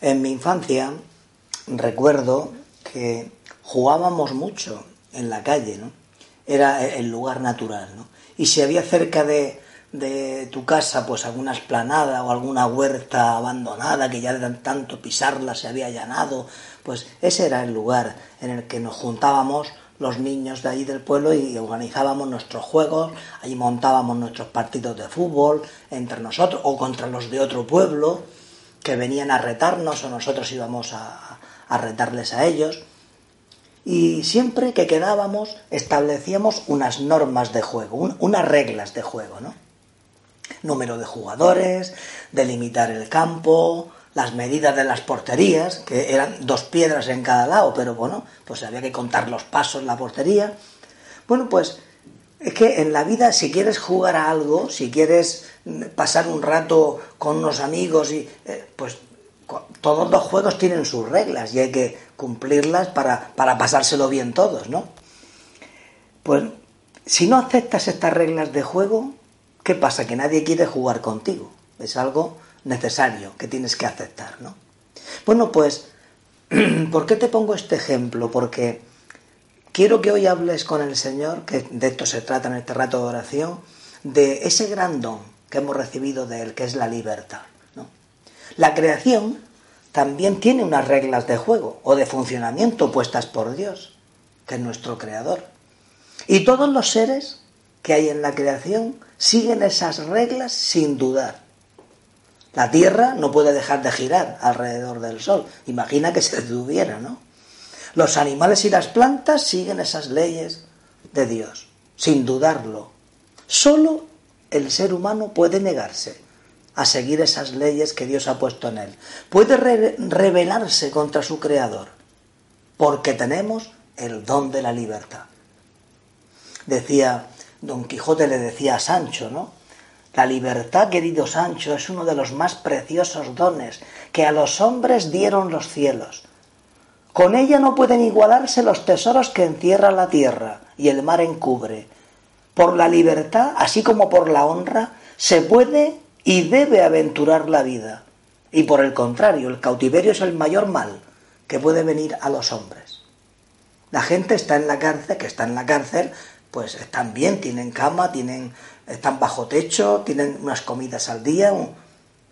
En mi infancia recuerdo que jugábamos mucho en la calle, ¿no? Era el lugar natural, ¿no? Y si había cerca de, de tu casa pues alguna esplanada o alguna huerta abandonada que ya de tanto pisarla se había allanado, pues ese era el lugar en el que nos juntábamos los niños de allí del pueblo y organizábamos nuestros juegos, allí montábamos nuestros partidos de fútbol entre nosotros o contra los de otro pueblo que venían a retarnos o nosotros íbamos a, a retarles a ellos. Y siempre que quedábamos establecíamos unas normas de juego, unas reglas de juego, ¿no? Número de jugadores, delimitar el campo, las medidas de las porterías, que eran dos piedras en cada lado, pero bueno, pues había que contar los pasos en la portería. Bueno, pues es que en la vida si quieres jugar a algo, si quieres pasar un rato con unos amigos, y, eh, pues todos los juegos tienen sus reglas y hay que cumplirlas para, para pasárselo bien todos, ¿no? Pues si no aceptas estas reglas de juego, ¿qué pasa? Que nadie quiere jugar contigo. Es algo necesario que tienes que aceptar, ¿no? Bueno, pues, ¿por qué te pongo este ejemplo? Porque quiero que hoy hables con el Señor, que de esto se trata en este rato de oración, de ese gran don que hemos recibido de Él, que es la libertad. ¿no? La creación también tiene unas reglas de juego o de funcionamiento puestas por Dios, que es nuestro creador. Y todos los seres que hay en la creación siguen esas reglas sin dudar. La Tierra no puede dejar de girar alrededor del Sol. Imagina que se detuviera, ¿no? Los animales y las plantas siguen esas leyes de Dios, sin dudarlo. Solo el ser humano puede negarse a seguir esas leyes que Dios ha puesto en él. Puede rebelarse contra su creador, porque tenemos el don de la libertad. Decía, Don Quijote le decía a Sancho, ¿no? La libertad, querido Sancho, es uno de los más preciosos dones que a los hombres dieron los cielos. Con ella no pueden igualarse los tesoros que encierra la tierra y el mar encubre. Por la libertad, así como por la honra, se puede y debe aventurar la vida. Y por el contrario, el cautiverio es el mayor mal que puede venir a los hombres. La gente está en la cárcel, que está en la cárcel, pues están bien, tienen cama, tienen, están bajo techo, tienen unas comidas al día,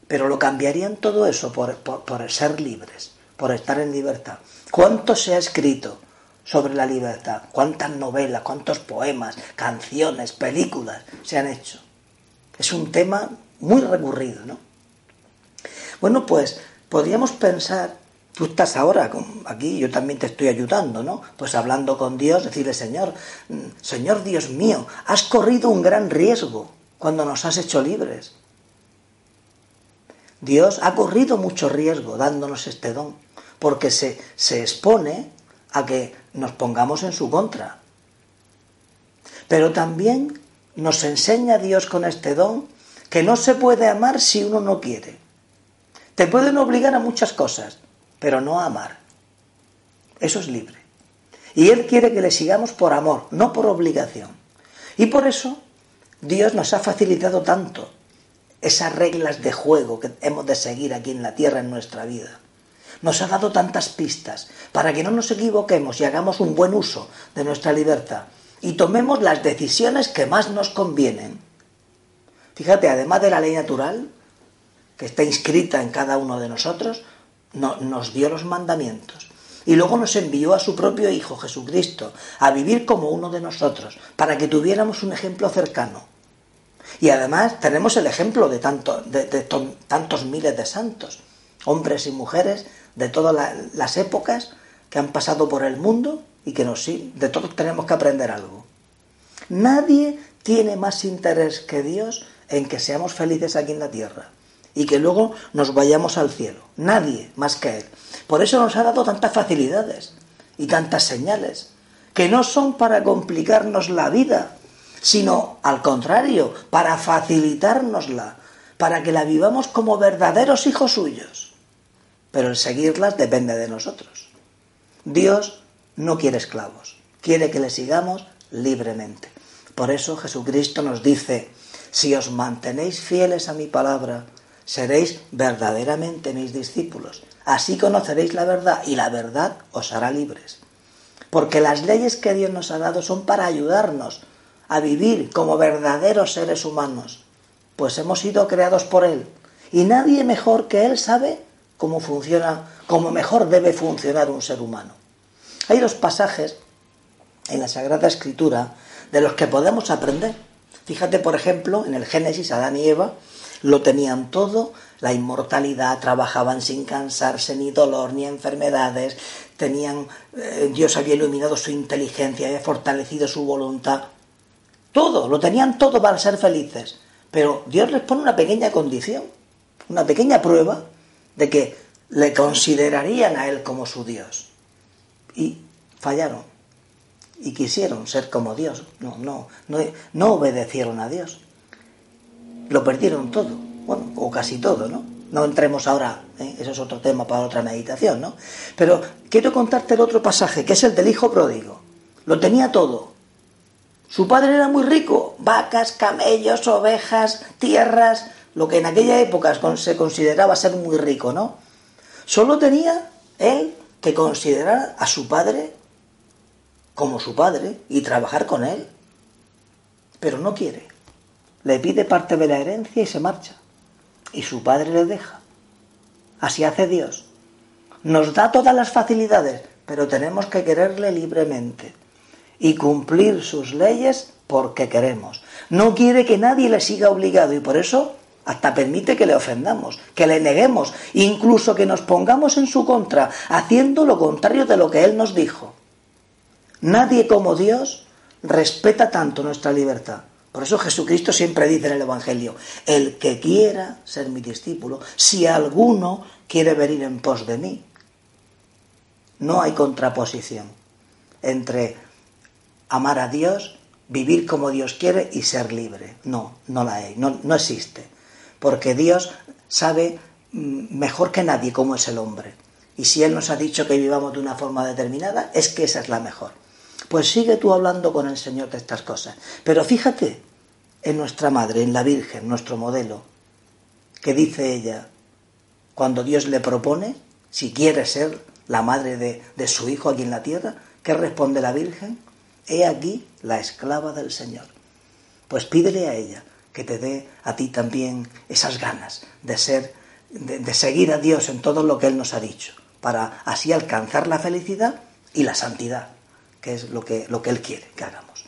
pero lo cambiarían todo eso por, por ser libres, por estar en libertad. ¿Cuánto se ha escrito sobre la libertad? ¿Cuántas novelas, cuántos poemas, canciones, películas se han hecho? Es un tema muy recurrido, ¿no? Bueno, pues podríamos pensar, tú estás ahora aquí, yo también te estoy ayudando, ¿no? Pues hablando con Dios, decirle, Señor, mm, Señor Dios mío, has corrido un gran riesgo cuando nos has hecho libres. Dios ha corrido mucho riesgo dándonos este don, porque se, se expone a que nos pongamos en su contra. Pero también nos enseña Dios con este don que no se puede amar si uno no quiere. Te pueden obligar a muchas cosas, pero no a amar. Eso es libre. Y Él quiere que le sigamos por amor, no por obligación. Y por eso Dios nos ha facilitado tanto esas reglas de juego que hemos de seguir aquí en la tierra en nuestra vida. Nos ha dado tantas pistas para que no nos equivoquemos y hagamos un buen uso de nuestra libertad y tomemos las decisiones que más nos convienen Fíjate, además de la ley natural, que está inscrita en cada uno de nosotros, nos dio los mandamientos. Y luego nos envió a su propio Hijo Jesucristo a vivir como uno de nosotros, para que tuviéramos un ejemplo cercano. Y además tenemos el ejemplo de, tanto, de, tantos miles de santos, hombres y mujeres de todas las épocas que han pasado por el mundo y que nos, de todos tenemos que aprender algo. Nadie tiene más interés que Dios en que seamos felices aquí en la tierra y que luego nos vayamos al cielo. Nadie más que Él. Por eso nos ha dado tantas facilidades y tantas señales, que no son para complicarnos la vida, sino al contrario, para facilitárnosla, para que la vivamos como verdaderos hijos suyos. Pero el seguirlas depende de nosotros. Dios no quiere esclavos, quiere que le sigamos libremente. Por eso Jesucristo nos dice, si os mantenéis fieles a mi palabra, seréis verdaderamente mis discípulos. Así conoceréis la verdad y la verdad os hará libres. Porque las leyes que Dios nos ha dado son para ayudarnos a vivir como verdaderos seres humanos, pues hemos sido creados por Él. Y nadie mejor que Él sabe cómo funciona, cómo mejor debe funcionar un ser humano. Hay dos pasajes en la Sagrada Escritura de los que podemos aprender. Fíjate, por ejemplo, en el Génesis, Adán y Eva lo tenían todo, la inmortalidad, trabajaban sin cansarse, ni dolor, ni enfermedades, tenían, eh, Dios había iluminado su inteligencia, había fortalecido su voluntad, todo, lo tenían todo para ser felices. Pero Dios les pone una pequeña condición, una pequeña prueba de que le considerarían a Él como su Dios. Y fallaron. Y quisieron ser como Dios. No, no, no, no obedecieron a Dios. Lo perdieron todo. Bueno, o casi todo, ¿no? No entremos ahora, ¿eh? eso es otro tema para otra meditación, ¿no? Pero quiero contarte el otro pasaje, que es el del hijo pródigo. Lo tenía todo. Su padre era muy rico, vacas, camellos, ovejas, tierras, lo que en aquella época se consideraba ser muy rico, ¿no? Solo tenía él que considerar a su padre como su padre y trabajar con él. Pero no quiere. Le pide parte de la herencia y se marcha y su padre le deja. Así hace Dios. Nos da todas las facilidades, pero tenemos que quererle libremente y cumplir sus leyes porque queremos. No quiere que nadie le siga obligado y por eso hasta permite que le ofendamos, que le neguemos, incluso que nos pongamos en su contra, haciendo lo contrario de lo que Él nos dijo. Nadie como Dios respeta tanto nuestra libertad. Por eso Jesucristo siempre dice en el Evangelio, el que quiera ser mi discípulo, si alguno quiere venir en pos de mí. No hay contraposición entre amar a Dios, vivir como Dios quiere y ser libre. No, no la hay, no, no existe. Porque Dios sabe mm, mejor que nadie cómo es el hombre. Y si Él nos ha dicho que vivamos de una forma determinada, es que esa es la mejor. Pues sigue tú hablando con el Señor de estas cosas. Pero fíjate en nuestra Madre, en la Virgen, nuestro modelo, que dice ella, cuando Dios le propone, si quiere ser la madre de, de su hijo aquí en la tierra, ¿qué responde la Virgen? He aquí la esclava del Señor. Pues pídele a ella que te dé a ti también esas ganas de ser, de, seguir a Dios en todo lo que Él nos ha dicho, para así alcanzar la felicidad y la santidad que es lo que, lo que Él quiere que hagamos.